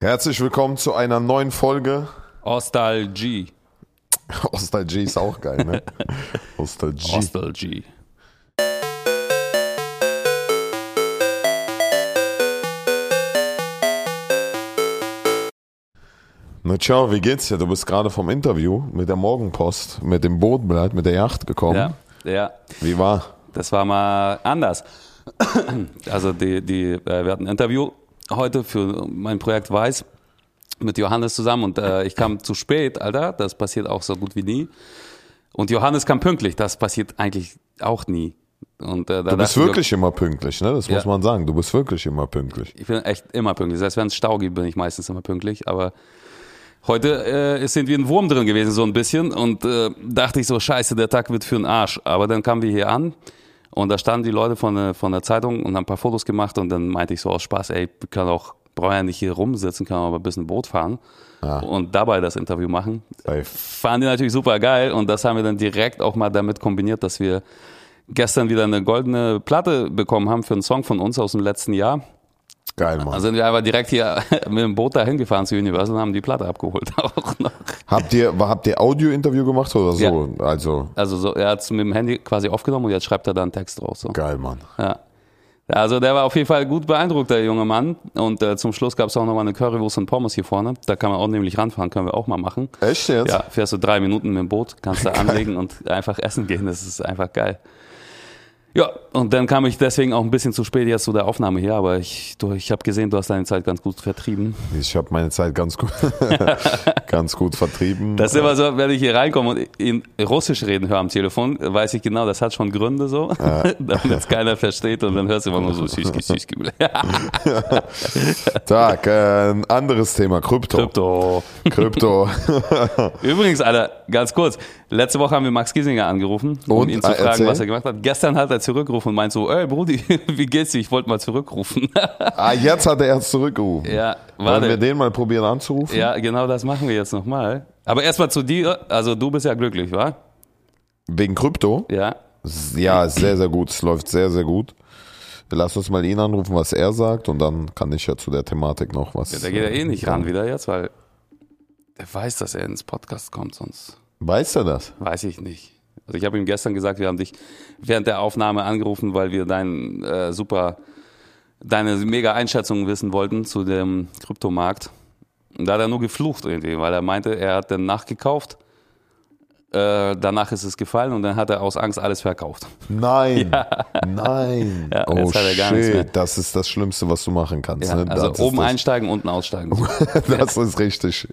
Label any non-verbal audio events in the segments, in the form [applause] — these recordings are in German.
Herzlich willkommen zu einer neuen Folge. Ostalgie. [laughs] Ostalgie ist auch geil, ne? [laughs] Ostalgie. Ostalgie. Na ciao, wie geht's dir? Du bist gerade vom Interview mit der Morgenpost, mit dem Bootblatt, mit der Yacht gekommen. Ja, ja. Wie war? Das war mal anders. [coughs] Also die, die, äh, wir hatten ein Interview heute für mein Projekt Weiß mit Johannes zusammen und äh, ich kam zu spät, Alter. Das passiert auch so gut wie nie. Und Johannes kam pünktlich. Das passiert eigentlich auch nie. Und, äh, Du bist wirklich immer pünktlich, ne? Das muss Ja. man sagen. Du bist wirklich immer pünktlich. Ich bin echt immer pünktlich. Selbst wenn es Stau gibt, bin ich meistens immer pünktlich. Aber heute äh, sind wir ein Wurm drin gewesen, so ein bisschen. Und äh, dachte ich so, scheiße, der Tag wird für den Arsch. Aber dann kamen wir hier an und da standen die Leute von, der- von der Zeitung und haben ein paar Fotos gemacht. Und dann meinte ich so aus Spaß, ey, können auch, brauchen ja nicht hier rumsitzen, können aber ein bisschen Boot fahren. Und dabei das Interview machen. Safe. Fanden die natürlich super geil. Und das haben wir dann direkt auch mal damit kombiniert, dass wir gestern wieder eine goldene Platte bekommen haben für einen Song von uns aus dem letzten Jahr. Geil, Mann. Da sind wir einfach direkt hier [laughs] mit dem Boot dahin gefahren zu Universal und haben die Platte abgeholt [laughs] auch noch. habt ihr, habt ihr Audio-Interview gemacht oder so? Ja. Also, Also so, er hat es mit dem Handy quasi aufgenommen und jetzt schreibt er da einen Text draus. So. geil, Mann. Ja. Ja, Also der war auf jeden Fall gut beeindruckt, der junge Mann. Und äh, zum Schluss gab es auch nochmal eine Currywurst und Pommes hier vorne. Da kann man auch nämlich ranfahren, können wir auch mal machen. Echt jetzt? Ja, fährst du drei Minuten mit dem Boot, kannst da [laughs] anlegen und einfach essen gehen. Das ist einfach geil. Ja, und dann kam ich deswegen auch ein bisschen zu spät jetzt zu der Aufnahme hier, aber ich, du, ich habe gesehen, du hast deine Zeit ganz gut vertrieben. Ich habe meine Zeit ganz gut, [laughs] ganz gut vertrieben. Das ist immer so, wenn ich hier reinkomme und in Russisch reden höre am Telefon, weiß ich genau, das hat schon Gründe so, [laughs] damit es keiner versteht und dann hörst du immer nur so Süßki, Süßki. Tag, äh, ein anderes Thema, Krypto. Krypto. Krypto. [laughs] Übrigens, Alter, ganz kurz. Letzte Woche haben wir Max Giesinger angerufen, um Und? ihn zu Ah, fragen, erzähl. was er gemacht hat. Gestern hat er zurückgerufen und meint so, ey Brudi, [laughs] wie geht's dir? Ich wollte mal zurückrufen. [laughs] ah, jetzt hat er erst zurückgerufen. ja, Wollen wir warte. den mal probieren anzurufen? Ja, genau das machen wir jetzt nochmal. Aber erstmal zu dir. Also du bist ja glücklich, wa? Wegen Krypto? Ja. Ja, sehr, sehr gut. Es läuft sehr, sehr gut. Lass uns mal ihn anrufen, was er sagt, und dann kann ich ja zu der Thematik noch was. Der geht ja eh nicht sagen. ran wieder jetzt, weil er weiß, dass er ins Podcast kommt, sonst Weiß er das? weiß ich nicht. Also ich habe ihm gestern gesagt, wir haben dich während der Aufnahme angerufen, weil wir dein äh, super, deine mega Einschätzung wissen wollten zu dem Kryptomarkt. Und da hat er nur geflucht irgendwie, weil er meinte, er hat dann nachgekauft. Äh, danach ist es gefallen und dann hat er aus Angst alles verkauft. Nein. [laughs] Nein. [laughs] Ja, oh shit, das ist das Schlimmste, was du machen kannst. Ja, ne? also das oben einsteigen, unten aussteigen. [laughs] Das ist richtig.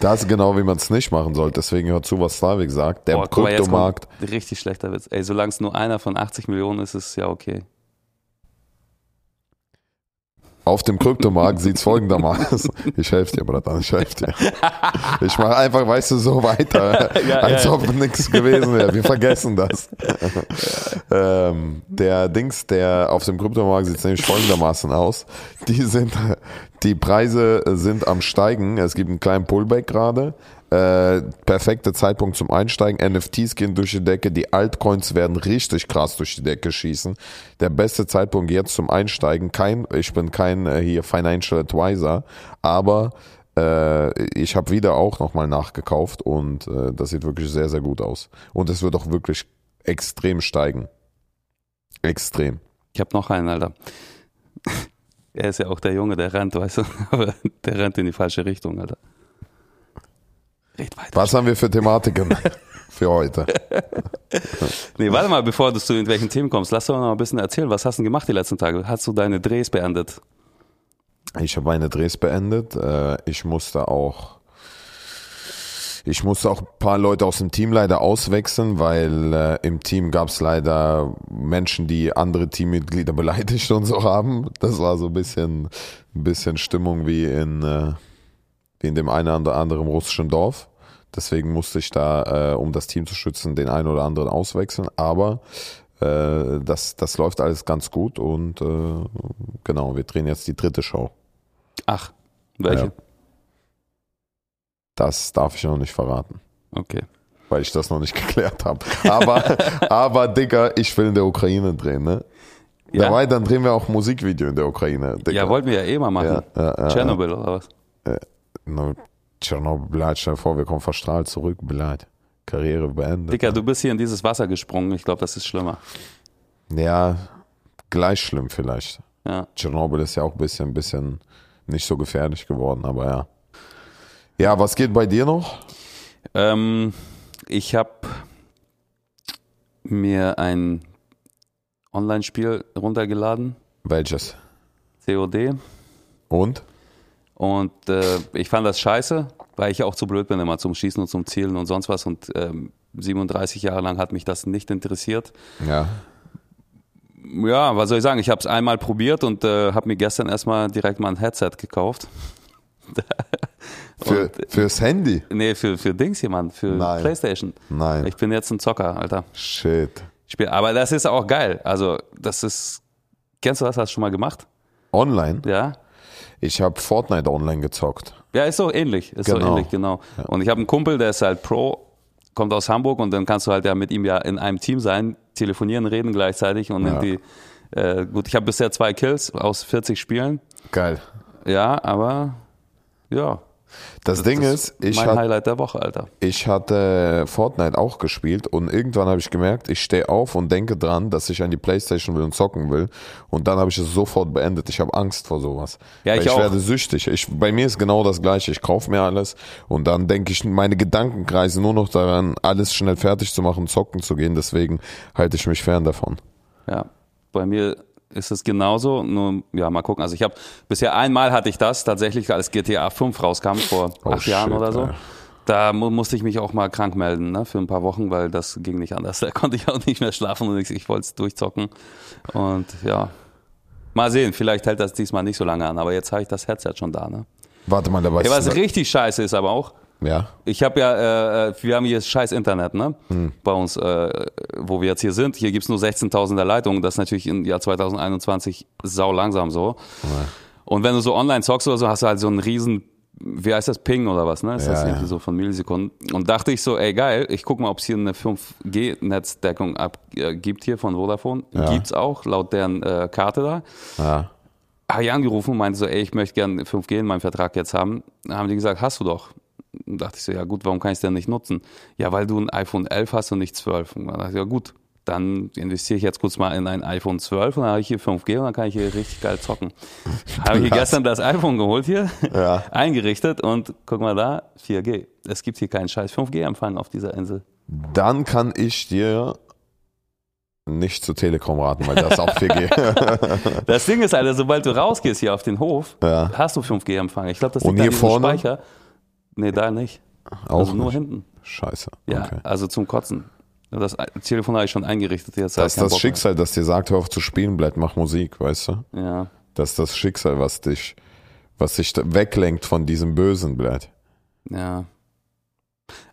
Das ist genau, wie man es nicht machen sollte. Deswegen hört zu, was Slavik sagt. Der Boah, Kryptomarkt. Richtig schlechter Witz. Ey, solange es nur einer von 80 Millionen ist, ist es ja okay. Auf dem Kryptomarkt sieht's folgendermaßen. Ich helfe dir, Bruder, ich helfe dir. Ich mache einfach, weißt du, so weiter, [laughs] Ja, als ja. ob nichts gewesen wäre. Wir vergessen das. ähm, der Dings, der auf dem Kryptomarkt sieht nämlich folgendermaßen aus. Die sind, die Preise sind am steigen. Es gibt einen kleinen Pullback gerade. Äh, perfekter Zeitpunkt zum Einsteigen. NFTs gehen durch die Decke. Die Altcoins werden richtig krass durch die Decke schießen. Der beste Zeitpunkt jetzt zum Einsteigen. Kein, ich bin kein äh, hier Financial Advisor, aber äh, ich habe wieder auch nochmal nachgekauft und äh, das sieht wirklich sehr, sehr gut aus. Und es wird auch wirklich extrem steigen. Extrem. Ich habe noch einen, Alter. [laughs] Er ist ja auch der Junge, der rennt, weißt du? [laughs] Aber der rennt in die falsche Richtung, Alter. Red weiter. Was haben wir für Thematiken [laughs] für heute? Nee, warte mal, bevor du zu irgendwelchen Themen kommst, lass doch noch ein bisschen erzählen. Was hast du denn gemacht die letzten Tage? Hast du deine Drehs beendet? Ich habe meine Drehs beendet. Äh, Ich musste auch ich musste auch ein paar Leute aus dem Team leider auswechseln, weil äh, im Team gab es leider Menschen, die andere Teammitglieder [laughs] beleidigt und so haben. Das war so ein bisschen, ein bisschen Stimmung wie in, äh, wie in dem einen oder anderen russischen Dorf. Deswegen musste ich da, äh, um das Team zu schützen, den einen oder anderen auswechseln. Aber äh, das, das läuft alles ganz gut und äh, genau, wir drehen jetzt die dritte Show. Ach, welche? Ja. Das darf ich noch nicht verraten, Okay. weil ich das noch nicht [laughs] geklärt habe. Aber, [laughs] aber Digga, ich will in der Ukraine drehen, ne? Ja? Dabei, dann drehen wir auch Musikvideo in der Ukraine. Digga. Ja, wollten wir ja eh mal machen. Ja, ja, ja, Tschernobyl oder was? No, Tschernobyl, stell dir vor, wir kommen verstrahlt zurück, blöd. Karriere beendet. Dicker, du bist hier in dieses Wasser gesprungen. Ich glaube, das ist schlimmer. Ja, gleich schlimm vielleicht. Ja. Tschernobyl ist ja auch ein bisschen, bisschen nicht so gefährlich geworden, aber ja. Ja, was geht bei dir noch? Ähm, ich habe mir ein Online-Spiel runtergeladen, Welches? COD. Und? Und äh, ich fand das scheiße, weil ich ja auch zu blöd bin immer zum Schießen und zum Zielen und sonst was. Und ähm, 37 Jahre lang hat mich das nicht interessiert. Ja. Ja, was soll ich sagen? Ich habe es einmal probiert und äh, habe mir gestern erstmal direkt mal ein Headset gekauft. [laughs] Für, Und- fürs Handy? Nee, für, für Dings hier, Mann, für Nein. Playstation. Nein. Ich bin jetzt ein Zocker, Alter. Shit. Spiel. Aber das ist auch geil. Also, das ist. Kennst du das? Hast du schon mal gemacht? Online? Ja? Ich habe Fortnite online gezockt. Ja, ist so ähnlich. Ist Genau. so ähnlich, genau. Und ich habe einen Kumpel, der ist halt Pro, kommt aus Hamburg und dann kannst du halt ja mit ihm ja in einem Team sein, telefonieren, reden gleichzeitig und Ja. irgendwie. Äh, gut, ich habe bisher zwei Kills aus 40 Spielen. Geil. Ja, aber ja. Das, Ding ist, ich mein hatte Highlight der Woche, Alter. Ich hatte Fortnite auch gespielt und irgendwann habe ich gemerkt, ich stehe auf und denke dran, dass ich an die Playstation will und zocken will. Und dann habe ich es sofort beendet. Ich habe Angst vor sowas. Ja, ich ich auch. werde süchtig. Ich, bei mir ist genau das Gleiche. Ich kaufe mir alles und dann denke ich, meine Gedanken kreisen nur noch daran, alles schnell fertig zu machen, zocken zu gehen. Deswegen halte ich mich fern davon. Ja, bei mir ist es genauso. Nur, ja, mal gucken. Also ich habe bisher einmal hatte ich das tatsächlich, als GTA 5 rauskam vor Oh, acht Jahren shit, oder so. ey. Da mu musste ich mich auch mal krank melden, ne, für ein paar Wochen, weil das ging nicht anders. [laughs] Da konnte ich auch nicht mehr schlafen und ich, ich wollte es durchzocken. Und ja, mal sehen. Vielleicht hält das diesmal nicht so lange an. Aber jetzt habe ich das Headset schon da. Ne? Warte mal, da weißt Ja, was du. richtig scheiße ist aber auch, Ja. ich habe ja, äh, äh, wir haben hier scheiß Internet, ne? Hm. Bei uns, äh, wo wir jetzt hier sind. Hier gibt's nur 16.000er Leitungen. Das ist natürlich im Jahr 2021 sau langsam so. Und wenn du so online zockst oder so, hast du halt so einen riesen, wie heißt das, Ping oder was, ne? Ist das Ja, irgendwie ja. so von Millisekunden. Und dachte ich so, ey geil, ich guck mal, ob es hier eine 5G-Netzdeckung ab, äh, gibt hier von Vodafone. Ja. Gibt's auch, laut deren äh, Karte da Ja. habe ich angerufen und meinte so, ey, ich möchte gerne 5G in meinem Vertrag jetzt haben. Dann haben die gesagt, hast du doch. Dachte ich so, ja gut, warum kann ich es denn nicht nutzen? Ja, weil du ein iPhone 11 hast und nicht 12. Und dann dachte ich, ja gut, dann investiere ich jetzt kurz mal in ein iPhone 12 und dann habe ich hier 5G und dann kann ich hier richtig geil zocken. [laughs] habe ich hier gestern das iPhone geholt hier, Ja. [laughs] eingerichtet und guck mal da, 4G. Es gibt hier keinen scheiß 5G-Empfang auf dieser Insel. Dann kann ich dir nicht zu Telekom raten, weil das ist auch 4G. [laughs] Das Ding ist, Alter, sobald du rausgehst hier auf den Hof, Ja. hast du 5G-Empfang. Ich glaube, das diesem vorne? Speicher. Nee, da nicht. auch also nur nicht. hinten. Scheiße. Ja, Okay. also zum Kotzen. Das Telefon habe ich schon eingerichtet. Jetzt Das ist das Bock Schicksal, das dir sagt, hör auf zu spielen, bleib, mach Musik, weißt du? Mehr. Ja, Das ist das Schicksal, was dich, was dich weglenkt von diesem Bösen, blöd. ja.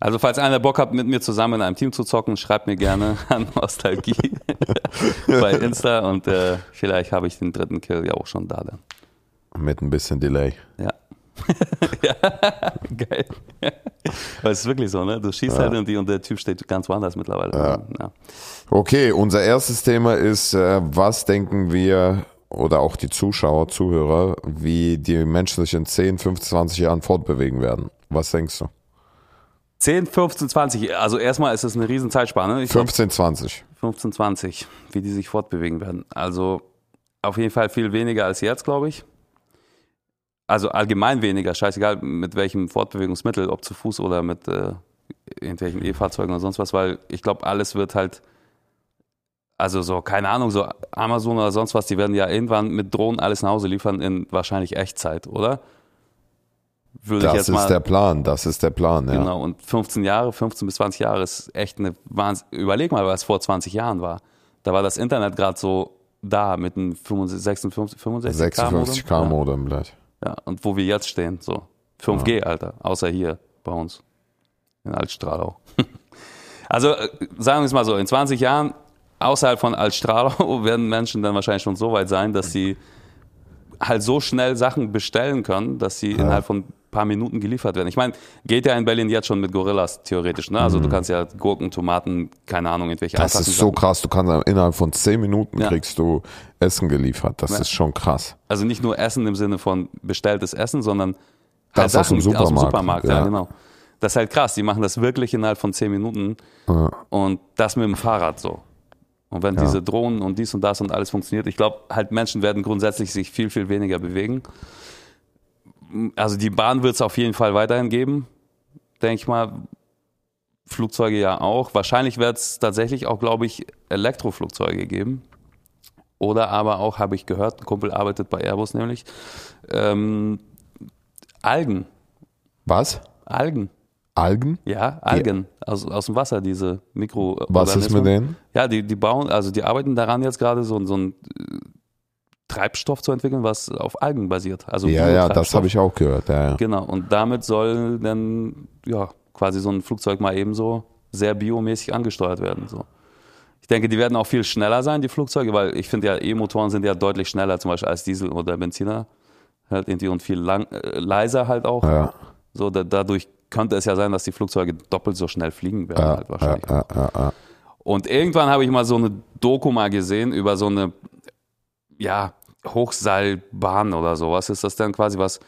Also falls einer Bock hat, mit mir zusammen in einem Team zu zocken, schreibt mir gerne [laughs] an Nostalgie [laughs] bei Insta und äh, vielleicht habe ich den dritten Kill ja auch schon da dann. Mit ein bisschen Delay. Ja. [laughs] ja, geil. Aber es ist wirklich so, ne? Du schießt halt und, die, und der Typ steht ganz woanders mittlerweile. Ja. Okay, unser erstes Thema ist, äh, was denken wir oder auch die Zuschauer, Zuhörer, wie die Menschen sich in 10, 15, 20 Jahren fortbewegen werden. Was denkst du? 10, 15, 20. Also erstmal ist es eine riesen Zeitspanne. Ich glaub, 15, 20. 15, 20, wie die sich fortbewegen werden. Also auf jeden Fall viel weniger als jetzt, glaube ich. Also allgemein weniger, scheißegal mit welchem Fortbewegungsmittel, ob zu Fuß oder mit äh, irgendwelchen E-Fahrzeugen oder sonst was, weil ich glaube, alles wird halt, also so, keine Ahnung, so Amazon oder sonst was, die werden ja irgendwann mit Drohnen alles nach Hause liefern in wahrscheinlich Echtzeit, oder? Würde Das ist mal. der Plan, das ist der Plan, ja. Genau, und 15 Jahre, 15 bis 20 Jahre ist echt eine Wahnsinn. Überleg mal, was vor 20 Jahren war. Da war das Internet gerade so da mit einem 65, 65 56 K Modem, blöd. Ja, und wo wir jetzt stehen, so. 5G, Alter, außer hier bei uns. In Altstralau. [laughs] also äh, sagen wir es mal so, in 20 Jahren außerhalb von Altstralau [laughs] werden Menschen dann wahrscheinlich schon so weit sein, dass sie halt so schnell Sachen bestellen können, dass sie innerhalb von paar Minuten geliefert werden. Ich meine, geht ja in Berlin jetzt schon mit Gorillas theoretisch, ne? Also du kannst ja Gurken, Tomaten, keine Ahnung, irgendwelche Mhm. Das ist so krass. Du kannst innerhalb von zehn Minuten Ja. kriegst du Essen geliefert. Das Ja. ist schon krass. Also nicht nur Essen im Sinne von bestelltes Essen, sondern Das aus dem Sachen Supermarkt, Supermarkt ja. ja. genau. Das ist halt krass. Die machen das wirklich innerhalb von zehn Minuten und das mit dem Fahrrad so. Und wenn diese Drohnen und dies und das und alles funktioniert, ich glaube, halt Menschen werden grundsätzlich sich viel, viel weniger bewegen. Also die Bahn wird es auf jeden Fall weiterhin geben, denke ich mal. Flugzeuge ja auch. Wahrscheinlich wird es tatsächlich auch, glaube ich, Elektroflugzeuge geben. Oder aber auch, habe ich gehört, ein Kumpel arbeitet bei Airbus nämlich, ähm, Algen. Was? Algen. Algen? Ja, Algen. Aus, aus dem Wasser, diese Mikro. Was ist mit denen? Ja, die, die bauen, also die arbeiten daran jetzt gerade so, so äh, Treibstoff zu entwickeln, was auf Algen basiert. Also Ja, ja, das habe ich auch gehört. Ja, ja. Genau, und damit soll dann ja quasi so ein Flugzeug mal ebenso sehr biomäßig angesteuert werden. So. Ich denke, die werden auch viel schneller sein, die Flugzeuge, weil ich finde ja, E-Motoren sind ja deutlich schneller zum Beispiel als Diesel oder Benziner. Halt irgendwie und viel lang, äh, leiser halt auch. Ja. So, da, dadurch könnte es ja sein, dass die Flugzeuge doppelt so schnell fliegen werden, halt wahrscheinlich. Und irgendwann habe ich mal so eine Doku mal gesehen über so eine, ja, Hochseilbahn oder sowas. Ist das dann quasi was?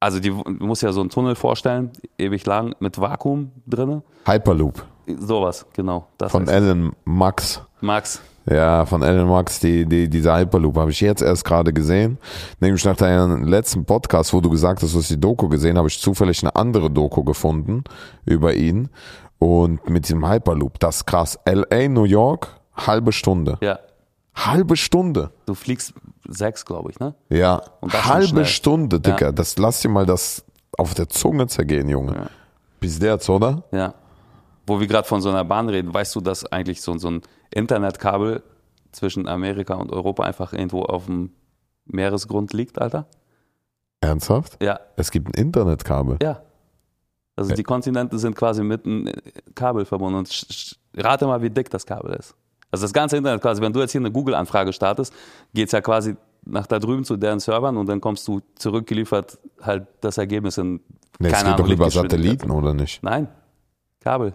Also die, du musst ja so einen Tunnel vorstellen, ewig lang, mit Vakuum drinne. Hyperloop Sowas, genau. Von Elon Max. Max. Ja, von Elon Max, die, die, dieser Hyperloop habe ich jetzt erst gerade gesehen. Nämlich nach deinem letzten Podcast, wo du gesagt hast, du hast die Doku gesehen, habe ich zufällig eine andere Doku gefunden über ihn. Und mit diesem Hyperloop, das ist krass. LA, New York, halbe Stunde. Ja, Halbe Stunde. du fliegst sechs, glaube ich, ne? Ja, halbe. Stunde, Dicker. Ja. Das lass dir mal das auf der Zunge zergehen, Junge. Ja. Bis jetzt, oder? Ja. Wo wir gerade von so einer Bahn reden, weißt du, dass eigentlich so, so ein Internetkabel zwischen Amerika und Europa einfach irgendwo auf dem Meeresgrund liegt, Alter? Ernsthaft? Ja, Es gibt ein Internetkabel. ja. Also die Kontinente sind quasi mit einem Kabel verbunden. Und rate mal, wie dick das Kabel ist. Also das ganze Internet quasi, wenn du jetzt hier eine Google-Anfrage startest, geht's ja quasi nach da drüben zu deren Servern und dann kommst du zurückgeliefert halt das Ergebnis in Nee, es keine geht Ahnung, doch über. Satelliten, oder nicht? Nein, Kabel.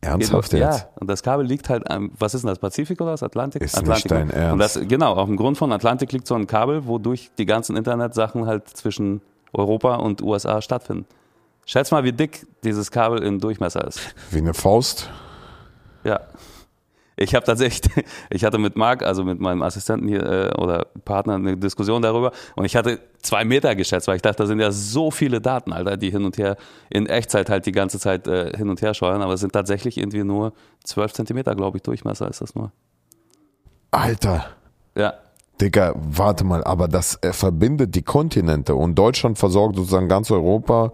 Ernsthaft Geht- jetzt? Ja, und das Kabel liegt halt am, was ist denn das, Pazifik oder das Atlantik? Ist nicht Atlantik. dein Ernst. Und das, genau, auf dem Grund von Atlantik liegt so ein Kabel, wodurch die ganzen Internetsachen halt zwischen Europa und USA stattfinden. Schätz mal, wie dick dieses Kabel im Durchmesser ist. Wie eine Faust? Ja. Ich habe tatsächlich, [laughs] ich hatte mit Marc, also mit meinem Assistenten hier äh, oder Partner, eine Diskussion darüber und ich hatte zwei Meter geschätzt, weil ich dachte, da sind ja so viele Daten, Alter, die hin und her in Echtzeit halt die ganze Zeit äh, hin und her scheuern, aber es sind tatsächlich irgendwie nur zwölf Zentimeter, glaube ich, Durchmesser ist das nur. Alter. Ja, Digga, warte mal, aber das äh, verbindet die Kontinente und Deutschland versorgt sozusagen ganz Europa,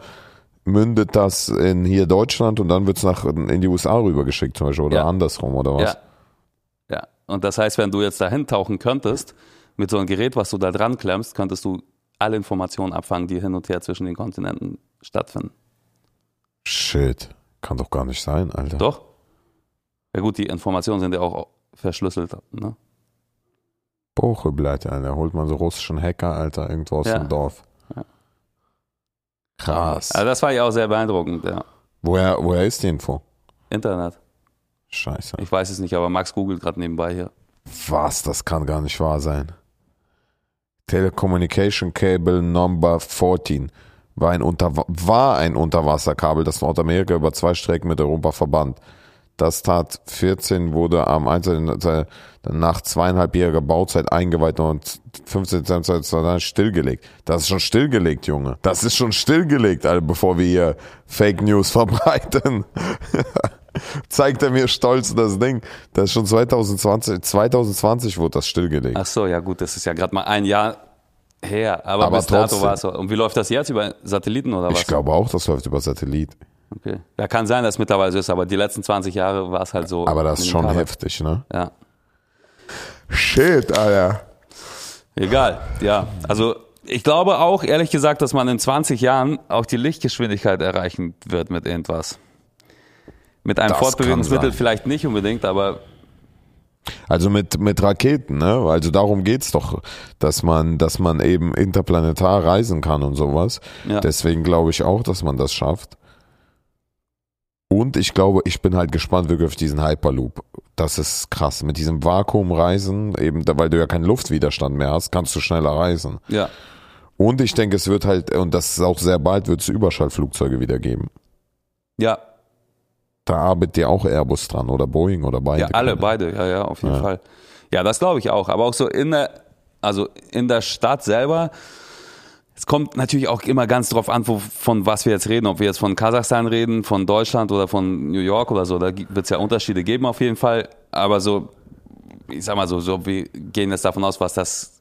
mündet das in hier Deutschland und dann wird's nach in die USA rübergeschickt zum Beispiel oder Ja. andersrum oder was? ja. Und das heißt, wenn du jetzt dahin tauchen könntest, mit so einem Gerät, was du da dran klemmst, könntest du alle Informationen abfangen, die hin und her zwischen den Kontinenten stattfinden. Shit, kann doch gar nicht sein, Alter. Doch. Ja gut, die Informationen sind ja auch verschlüsselt. Ne? Bocheblatt, Alter, holt man so russischen Hacker, Alter, irgendwo aus Ja. dem Dorf. Ja. Krass. Also das war ja auch sehr beeindruckend, ja. Woher, woher ist die Info? Internet. Scheiße. Ich weiß es nicht, aber Max googelt gerade nebenbei hier. Was? Das kann gar nicht wahr sein. Telecommunication Cable Number 14 war ein, Unter war ein Unterwasserkabel, das Nordamerika über zwei Strecken mit Europa verband. Das tat 14 wurde am 1. nach zweieinhalbjähriger Bauzeit eingeweiht und 15. Dezember stillgelegt. Das ist schon stillgelegt, Junge. Das ist schon stillgelegt, Alter, bevor wir hier Fake News [laughs] verbreiten. Zeigt er mir stolz das Ding. Das ist schon 2020, 2020 wurde das stillgelegt. Ach so, ja gut, das ist ja gerade mal ein Jahr her. Aber, Aber bis dato war es so. Und wie läuft das jetzt? Über Satelliten oder was? Ich glaube auch, das läuft über Satellit. Okay. Ja, kann sein, dass es mittlerweile so ist, aber die letzten 20 Jahre war es halt so. Aber das ist schon Kabel. heftig, ne? Ja. Shit, Alter. Egal, ja. Also ich glaube auch, ehrlich gesagt, dass man in 20 Jahren auch die Lichtgeschwindigkeit erreichen wird mit irgendwas. Mit einem Das Fortbewegungsmittel vielleicht nicht unbedingt, aber Also mit, mit Raketen, ne? Also darum geht's doch, dass man, dass man eben interplanetar reisen kann und sowas. Ja. Deswegen glaube ich auch, dass man das schafft. Und ich glaube, ich bin halt gespannt wirklich auf diesen Hyperloop. Das ist krass. Mit diesem Vakuumreisen, eben, weil du ja keinen Luftwiderstand mehr hast, kannst du schneller reisen. Ja. Und ich denke, es wird halt, und das ist auch sehr bald, wird es Überschallflugzeuge wieder geben. Ja, Da arbeitet ja auch Airbus dran oder Boeing oder beide. Ja, alle, beide, ja, ja, auf jeden Ja. Fall. Ja, das glaube ich auch. Aber auch so in der, also in der Stadt selber, es kommt natürlich auch immer ganz drauf an, wo, von was wir jetzt reden. Ob wir jetzt von Kasachstan reden, von Deutschland oder von New York oder so. Da wird es ja Unterschiede geben auf jeden Fall. Aber so, ich sag mal so, so wir gehen jetzt davon aus, was das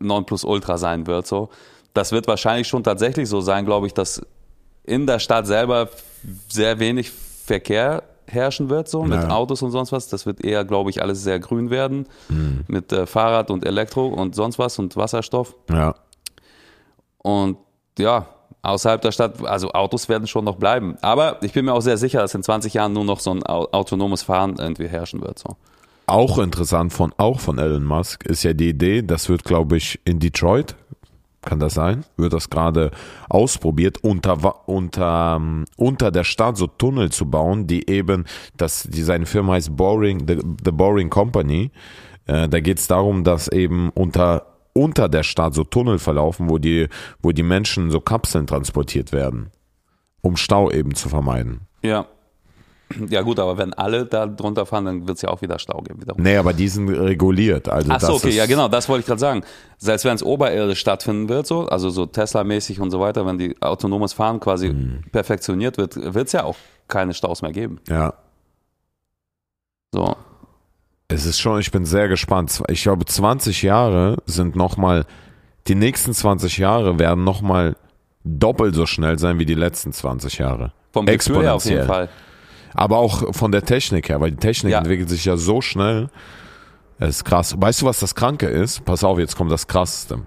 9 Plus Ultra sein wird. So, das wird wahrscheinlich schon tatsächlich so sein, glaube ich, dass in der Stadt selber sehr wenig Verkehr herrschen wird, so mit Ja. Autos und sonst was. Das wird eher, glaube ich, alles sehr grün werden mit äh, Fahrrad und Elektro und sonst was und Wasserstoff. Ja. Und ja, außerhalb der Stadt, also Autos werden schon noch bleiben. Aber ich bin mir auch sehr sicher, dass in 20 Jahren nur noch so ein au- autonomes Fahren irgendwie herrschen wird. So. Auch interessant von, auch von Elon Musk ist ja die Idee, das wird, glaube ich, in Detroit, kann das sein? Wird das gerade ausprobiert, unter, unter, ähm, unter der Stadt so Tunnel zu bauen, die eben, das, die, seine Firma heißt Boring, The, The Boring Company. Äh, da geht es darum, dass eben unter, unter der Stadt so Tunnel verlaufen, wo die, wo die Menschen so Kapseln transportiert werden, um Stau eben zu vermeiden. Ja. Ja gut, aber wenn alle da drunter fahren, dann wird es ja auch wieder Stau geben. Wiederum. Nee, aber die sind reguliert. Also Ach so, okay, ja genau, das wollte ich gerade sagen. Selbst wenn es oberirdisch stattfinden wird, so, also so Tesla-mäßig und so weiter, wenn die autonomes Fahren quasi Mhm. perfektioniert wird, wird es ja auch keine Staus mehr geben. Ja. So. Es ist schon, ich bin sehr gespannt. Ich glaube, 20 Jahre sind nochmal, die nächsten 20 Jahre werden nochmal doppelt so schnell sein wie die letzten 20 Jahre. Vom Gefühl her auf jeden. Fall. Aber auch von der Technik her, weil die Technik Ja. entwickelt sich ja so schnell. Es ist krass. Weißt du, was das Kranke ist? Pass auf, jetzt kommt das Krasseste.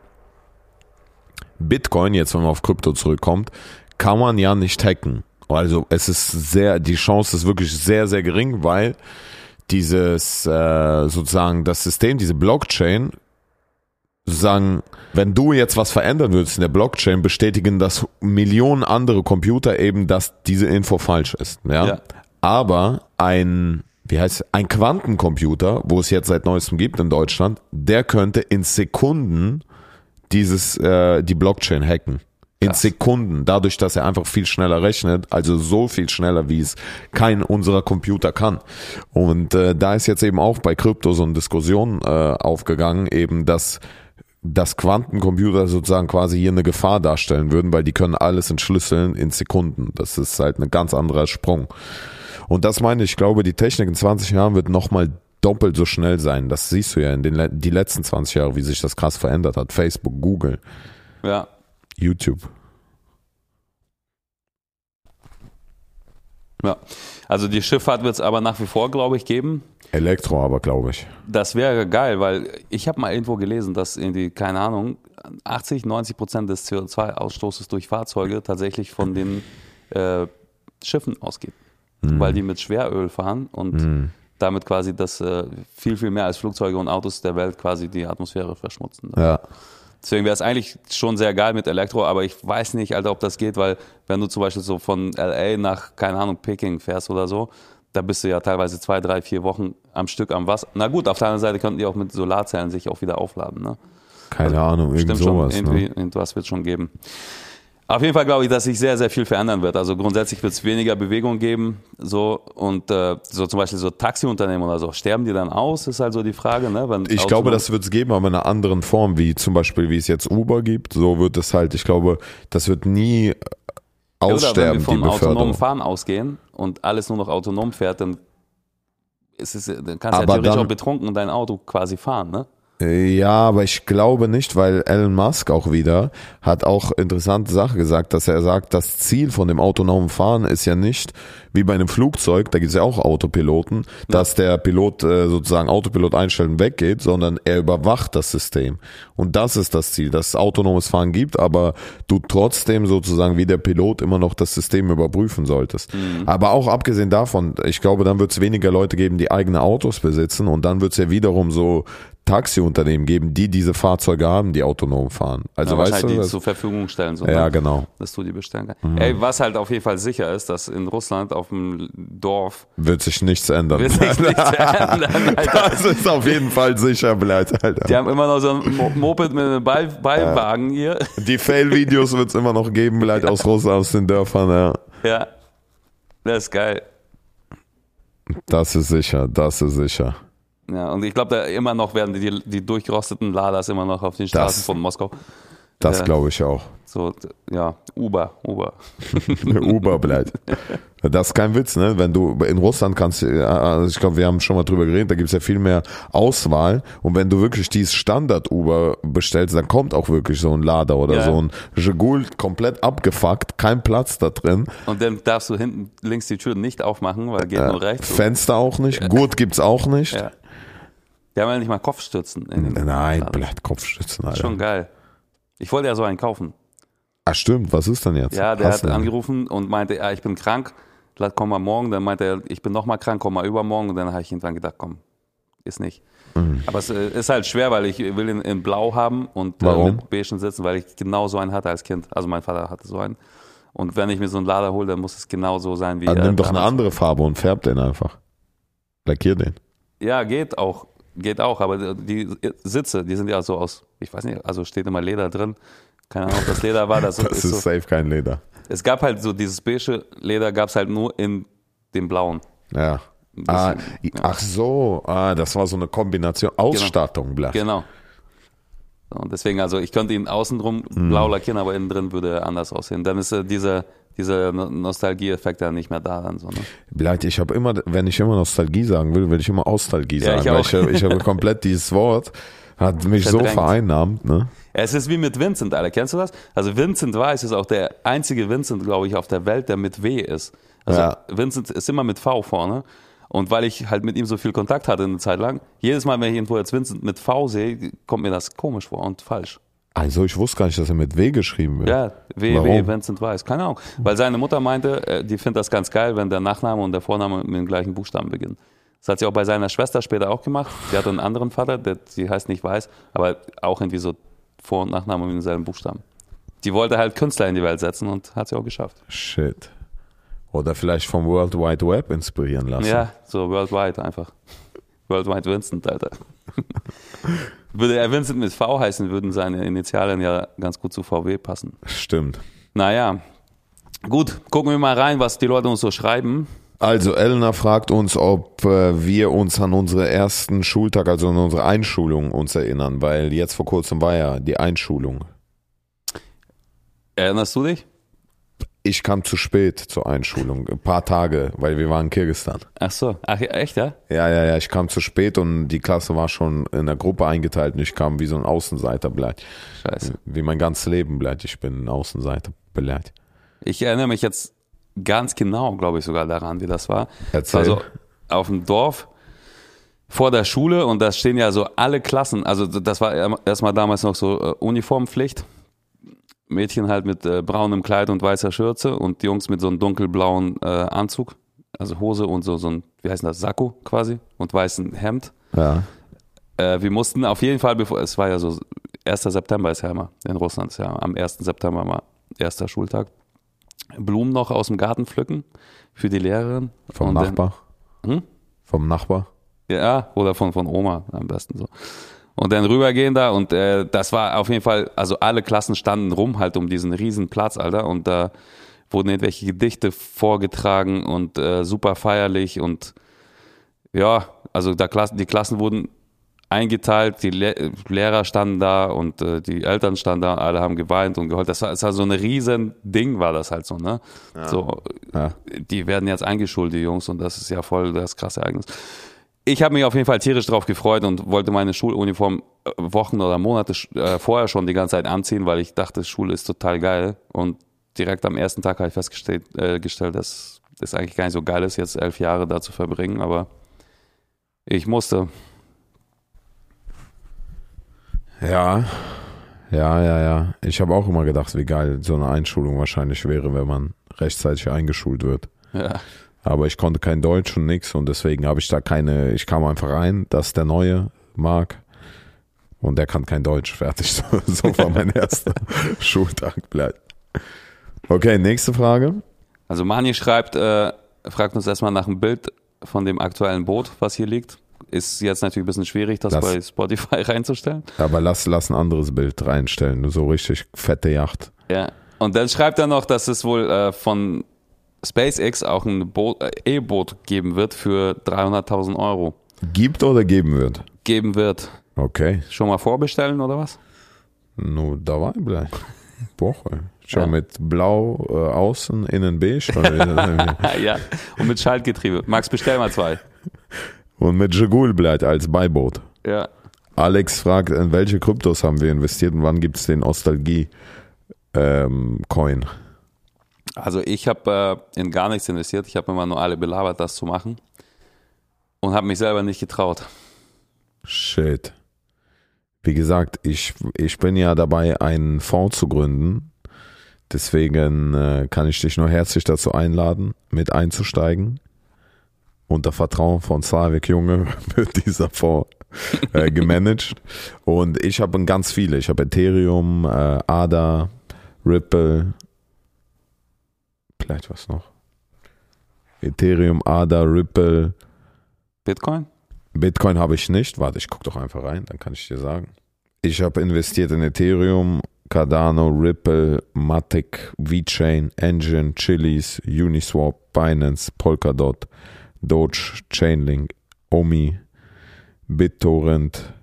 Bitcoin, jetzt wenn man auf Krypto zurückkommt, kann man ja nicht hacken. Also es ist sehr, die Chance ist wirklich sehr, sehr gering, weil dieses äh, sozusagen das System, diese Blockchain, sozusagen, wenn du jetzt was verändern würdest in der Blockchain, bestätigen das Millionen andere Computer eben, dass diese Info falsch ist. Ja. Ja. Aber ein, wie heißt ein Quantencomputer, wo es jetzt seit neuestem gibt in Deutschland, der könnte in Sekunden dieses, äh, die Blockchain hacken. In Krass. Sekunden, dadurch, dass er einfach viel schneller rechnet, also so viel schneller, wie es kein unserer Computer kann. Und äh, da ist jetzt eben auch bei Krypto so eine Diskussion äh, aufgegangen, eben, dass dass Quantencomputer sozusagen quasi hier eine Gefahr darstellen würden, weil die können alles entschlüsseln in Sekunden. Das ist halt ein ganz anderer Sprung. Und das meine ich, ich glaube, die Technik in 20 Jahren wird nochmal doppelt so schnell sein. Das siehst du ja in den die letzten 20 Jahre, wie sich das krass verändert hat. Facebook, Google, Ja. YouTube. ja. Also die Schifffahrt wird es aber nach wie vor, glaube ich, geben. Elektro aber, glaube ich. Das wäre geil, weil ich habe mal irgendwo gelesen, dass irgendwie, keine Ahnung, 80, 90 Prozent des CO2-Ausstoßes durch Fahrzeuge tatsächlich von den äh, Schiffen ausgeht. Weil die mit Schweröl fahren und damit quasi das äh, viel, viel mehr als Flugzeuge und Autos der Welt quasi die Atmosphäre verschmutzen. Ja. Deswegen wäre es eigentlich schon sehr geil mit Elektro, aber ich weiß nicht, Alter, ob das geht, weil wenn du zum Beispiel so von LA nach, keine Ahnung, Peking fährst oder so, da bist du ja teilweise zwei, drei, vier Wochen am Stück am Wasser. Na gut, auf der anderen Seite könnten die auch mit Solarzellen sich auch wieder aufladen. Ne? Keine Ahnung, irgend sowas. schon, irgendwie, Ne? irgendwas wird schon geben. Auf jeden Fall glaube ich, dass sich sehr, sehr viel verändern wird. Also grundsätzlich wird es weniger Bewegung geben, so und äh, so zum Beispiel so Taxiunternehmen oder so. Sterben die dann aus? Ist halt so die Frage, ne? Wenn Ich glaube, das wird es geben, aber in einer anderen Form, wie zum Beispiel, wie es jetzt Uber gibt. So wird es halt, ich glaube, das wird nie Ja, Oder wenn aussterben, wir vom autonomen. Fahren ausgehen und alles nur noch autonom fährt, dann, ist es, dann kannst du ja theoretisch dann- auch betrunken dein Auto quasi fahren, ne? Ja, aber ich glaube nicht, weil Elon Musk auch wieder hat auch interessante Sache gesagt, dass er sagt, das Ziel von dem autonomen Fahren ist ja nicht wie bei einem Flugzeug, da gibt es ja auch Autopiloten, dass der Pilot äh, sozusagen Autopilot einstellen weggeht, sondern er überwacht das System. Und das ist das Ziel, dass es autonomes Fahren gibt, aber du trotzdem sozusagen wie der Pilot immer noch das System überprüfen solltest. Aber auch abgesehen davon, ich glaube, dann wird es weniger Leute geben, die eigene Autos besitzen und dann wird es ja wiederum so Taxiunternehmen geben, die diese Fahrzeuge haben, die autonom fahren. Also Ja, weißt du, die das, zur Verfügung stellen, so, ja ne? genau, dass du die bestellen kannst. Ey, was halt auf jeden Fall sicher ist, dass in Russland auf dem Dorf wird sich nichts ändern. wird sich [laughs] nichts ändern, Alter. Das ist auf jeden Fall sicher, bleibt, Alter. Die haben immer noch so ein Mo- Moped mit einem Ball Ballwagen hier. Die Fail-Videos wird es immer noch geben, vielleicht aus Russland, aus den Dörfern, ja. Ja. Das ist geil. Das ist sicher, das ist sicher. Ja, und ich glaube, da immer noch werden die, die durchgerosteten Ladas immer noch auf den Straßen Das- von Moskau. Das Ja. glaube ich auch. So, ja, Uber, Uber. [laughs] Uber bleibt. Das ist kein Witz, ne? Wenn du in Russland kannst, äh, also ich glaube, wir haben schon mal drüber geredet, da gibt es ja viel mehr Auswahl. Und wenn du wirklich dieses Standard-Uber bestellst, dann kommt auch wirklich so ein Lader oder Ja. so ein Jigul komplett abgefuckt, kein Platz da drin. Und dann darfst du hinten links die Tür nicht aufmachen, weil geht nur rechts. Fenster auch nicht, Gurt gibt's auch nicht. Ja. Die haben ja nicht mal Kopfstützen. In den Nein, bleibt Kopfstützen, Alter. Schon geil. Ich wollte ja so einen kaufen. Ah, stimmt, was ist denn jetzt? Ja, der Hast hat angerufen und meinte, ja, ich bin krank, komm mal morgen. Dann meinte er, ich bin noch mal krank, komm mal übermorgen. Und dann habe ich irgendwann gedacht, komm, ist nicht. Mhm. Aber es äh, ist halt schwer, weil ich will ihn in Blau haben und äh, Warum? mit Beige sitzen, weil ich genau so einen hatte als Kind. Also mein Vater hatte so einen. Und wenn ich mir so einen Lader hole, dann muss es genau so sein wie Dann er Ah, nimm doch eine andere Farbe und färb den einfach. Lackier den. Ja, geht auch. Geht auch, aber die Sitze, die sind ja so aus, ich weiß nicht, also steht immer Leder drin. Keine Ahnung, ob das Leder war. Das, [laughs] Das ist ist so, safe kein Leder. es gab halt so dieses beige Leder, gab es halt nur in dem blauen. Ja. Ah, Bisschen, i- ja. Ach so, ah, das war so eine Kombination. Ausstattung, bla. Genau. So, Und deswegen, also ich könnte ihn außenrum Mhm. blau lackieren, aber innen drin würde er anders aussehen. Dann ist äh, dieser, dieser No- Nostalgie-Effekt ja nicht mehr da. Dann so, ne? Bleibt, ich habe immer, wenn ich immer Nostalgie sagen will, will ich immer Austalgie Ja, sagen. ich ich, habe- ich habe komplett dieses Wort, hat mich so Verdrängt. vereinnahmt, ne? Es ist wie mit Vincent, Alter. Kennst du das? Also Vincent Weiss ist auch der einzige Vincent, glaube ich, auf der Welt, der mit W ist. Also Ja. Vincent ist immer mit V vorne. Und weil ich halt mit ihm so viel Kontakt hatte eine Zeit lang, jedes Mal, wenn ich irgendwo jetzt Vincent mit V sehe, kommt mir das komisch vor und falsch. Also ich wusste gar nicht, dass er mit W geschrieben wird. Ja, W, Warum? W, Vincent Weiss. Keine Ahnung. Weil seine Mutter meinte, äh, die findet das ganz geil, wenn der Nachname und der Vorname mit dem gleichen Buchstaben beginnen. Das hat sie auch bei seiner Schwester später auch gemacht. Die hatte einen anderen Vater, der, die heißt nicht Weiß, aber auch irgendwie so Vor- und Nachname mit denselben Buchstaben. Die wollte halt Künstler in die Welt setzen und hat sie auch geschafft. Shit. Oder vielleicht vom World Wide Web inspirieren lassen. Ja, so worldwide einfach. Worldwide Vincent, Alter. [laughs] Würde er Vincent mit V heißen, würden seine Initialen ja ganz gut zu VW passen. Stimmt. Naja, gut, gucken wir mal rein, was die Leute uns so schreiben. Also Elena fragt uns, ob äh, wir uns an unsere ersten Schultag, also an unsere Einschulung uns erinnern, weil jetzt vor kurzem war ja die Einschulung. Erinnerst du dich? Ich kam zu spät zur Einschulung, ein paar Tage, weil wir waren in Kirgistan. Ach so, ach echt, ja? Ja, ja, ja, ich kam zu spät und die Klasse war schon in der Gruppe eingeteilt und ich kam wie so ein Außenseiter bleibt. Scheiße. Wie mein ganzes Leben bleibt. Ich bin ein Außenseiter bleibt. Ich erinnere mich jetzt ganz genau, glaube ich, sogar daran, wie das war. Erzähl. Also auf dem Dorf vor der Schule und da stehen ja so alle Klassen. Also das war erstmal damals noch so äh, Uniformpflicht. Mädchen halt mit äh, braunem Kleid und weißer Schürze und die Jungs mit so einem dunkelblauen äh, Anzug, also Hose und so, so ein, wie heißt das, Sakko quasi und weißen Hemd. Ja. Äh, wir mussten auf jeden Fall, bevor, es war ja so, 1. September ist ja immer in Russland, ist ja am 1. September mal erster Schultag. Blumen noch aus dem Garten pflücken für die Lehrerin. Vom Und dann- Nachbar. Hm? Vom Nachbar. Ja, oder von, von Oma am besten so. Und dann rübergehen da und äh, das war auf jeden Fall, also alle Klassen standen rum halt um diesen riesen Platz, Alter. Und da wurden irgendwelche Gedichte vorgetragen und äh, super feierlich und ja, also da Klassen, die Klassen wurden eingeteilt, die Le Lehrer standen da und äh, die Eltern standen da, alle haben geweint und geheult. Das war, das war so ein riesen Ding, war das halt so, ne? So, Ja. die werden jetzt eingeschult, die Jungs, und das ist ja voll das krasse Ereignis. Ich habe mich auf jeden Fall tierisch drauf gefreut und wollte meine Schuluniform äh, Wochen oder Monate äh, vorher schon die ganze Zeit anziehen, weil ich dachte, Schule ist total geil. Und direkt am ersten Tag habe ich festgestellt, äh, gestellt, dass es eigentlich gar nicht so geil ist, jetzt elf Jahre da zu verbringen, aber ich musste. Ja, ja, ja, ja. Ich habe auch immer gedacht, wie geil so eine Einschulung wahrscheinlich wäre, wenn man rechtzeitig eingeschult wird. Ja. Aber ich konnte kein Deutsch und nix und deswegen habe ich da keine, ich kam einfach rein, das ist der neue Marc und der kann kein Deutsch, fertig. [laughs] So, so war mein erster [laughs] Schultag bleibt. Okay, nächste Frage. Also Mani schreibt, äh, fragt uns erstmal nach einem Bild von dem aktuellen Boot, was hier liegt. Ist jetzt natürlich ein bisschen schwierig, das, Das- bei Spotify [laughs] reinzustellen. Aber lass, lass ein anderes Bild reinstellen, so richtig fette Yacht. Ja. Und dann schreibt er noch, dass es wohl äh, von SpaceX auch ein Boot- äh, E-Boot geben wird für 300.000 Euro. Gibt oder geben wird? Geben wird. Okay, Schon mal vorbestellen oder was? nur dabei bleiben. Woche. Schon Ja. mit blau äh, außen, innen beige. [laughs] ja. Und mit Schaltgetriebe. Max, bestell mal zwei. und mit Jagul bleibt als Beiboot. Ja. Alex fragt, in welche Kryptos haben wir investiert und wann gibt es den Ostalgie ähm, Coin? Also ich habe äh, in gar nichts investiert. Ich habe immer nur alle belabert, das zu machen. Und habe mich selber nicht getraut. Shit. Wie gesagt, ich, ich bin ja dabei, einen Fonds zu gründen. Deswegen äh, kann ich dich nur herzlich dazu einladen, mit einzusteigen. Unter Vertrauen von Slavik Junge [laughs] wird dieser Fonds äh, [laughs] gemanagt. Und ich habe ganz viele. Ich habe Ethereum, äh, ADA, Ripple, vielleicht was noch. Ethereum, ADA, Ripple, Bitcoin? Bitcoin habe ich nicht. Warte, ich gucke doch einfach rein, dann kann ich dir sagen. Ich habe investiert in Ethereum, Cardano, Ripple, Matic, VeChain, Engine, Chiliz, Uniswap, Binance, Polkadot, Doge, Chainlink, Omi, BitTorrent,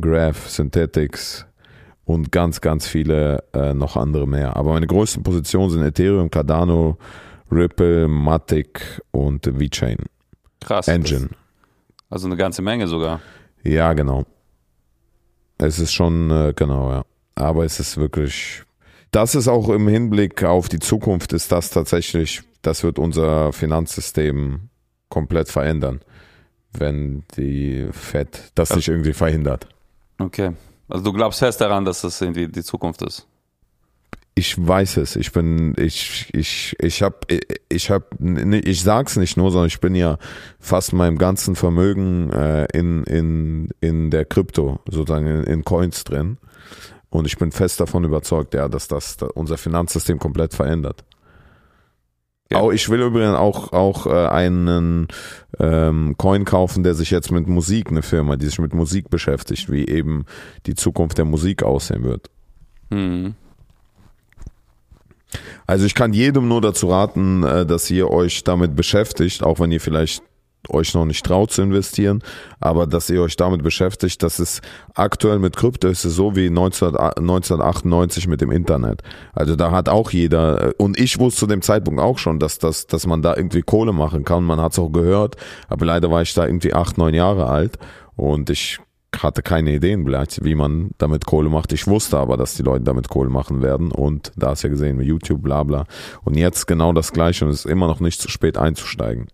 Graph, Synthetics und ganz, ganz viele äh, noch andere mehr. Aber meine größten Positionen sind Ethereum, Cardano, Ripple, Matic und VeChain. Krass. Engine. Also eine ganze Menge sogar. Ja, genau. Es ist schon, äh, genau, ja. Aber es ist wirklich, das ist auch im Hinblick auf die Zukunft, ist das tatsächlich, das wird unser Finanzsystem komplett verändern, wenn die Fed das Also- nicht irgendwie verhindert. Okay. Also du glaubst fest daran, dass das irgendwie die Zukunft ist. Ich weiß es. Ich bin, ich, ich, ich hab, ich hab, ich sag's nicht nur, sondern ich bin ja fast meinem ganzen Vermögen äh, in, in, in der Krypto, sozusagen in, in Coins drin. Und ich bin fest davon überzeugt, ja, dass das unser Finanzsystem komplett verändert. Ja. Auch, ich will übrigens auch, auch äh, einen ähm, Coin kaufen, der sich jetzt mit Musik, eine Firma, die sich mit Musik beschäftigt, wie eben die Zukunft der Musik aussehen wird. Hm. Also ich kann jedem nur dazu raten, äh, dass ihr euch damit beschäftigt, auch wenn ihr vielleicht euch noch nicht traut zu investieren, aber dass ihr euch damit beschäftigt, dass es aktuell mit Krypto ist es so wie 19, 1998 mit dem Internet. Also da hat auch jeder, äh, und ich wusste zu dem Zeitpunkt auch schon, dass, dass, dass man da irgendwie Kohle machen kann. Man hat es auch gehört, aber leider war ich da irgendwie acht, neun Jahre alt und ich hatte keine Ideen, vielleicht, wie man damit Kohle macht. Ich wusste aber, dass die Leute damit Kohle machen werden und da hast du ja gesehen, YouTube, bla bla. Und jetzt genau das gleiche und es ist immer noch nicht zu spät einzusteigen.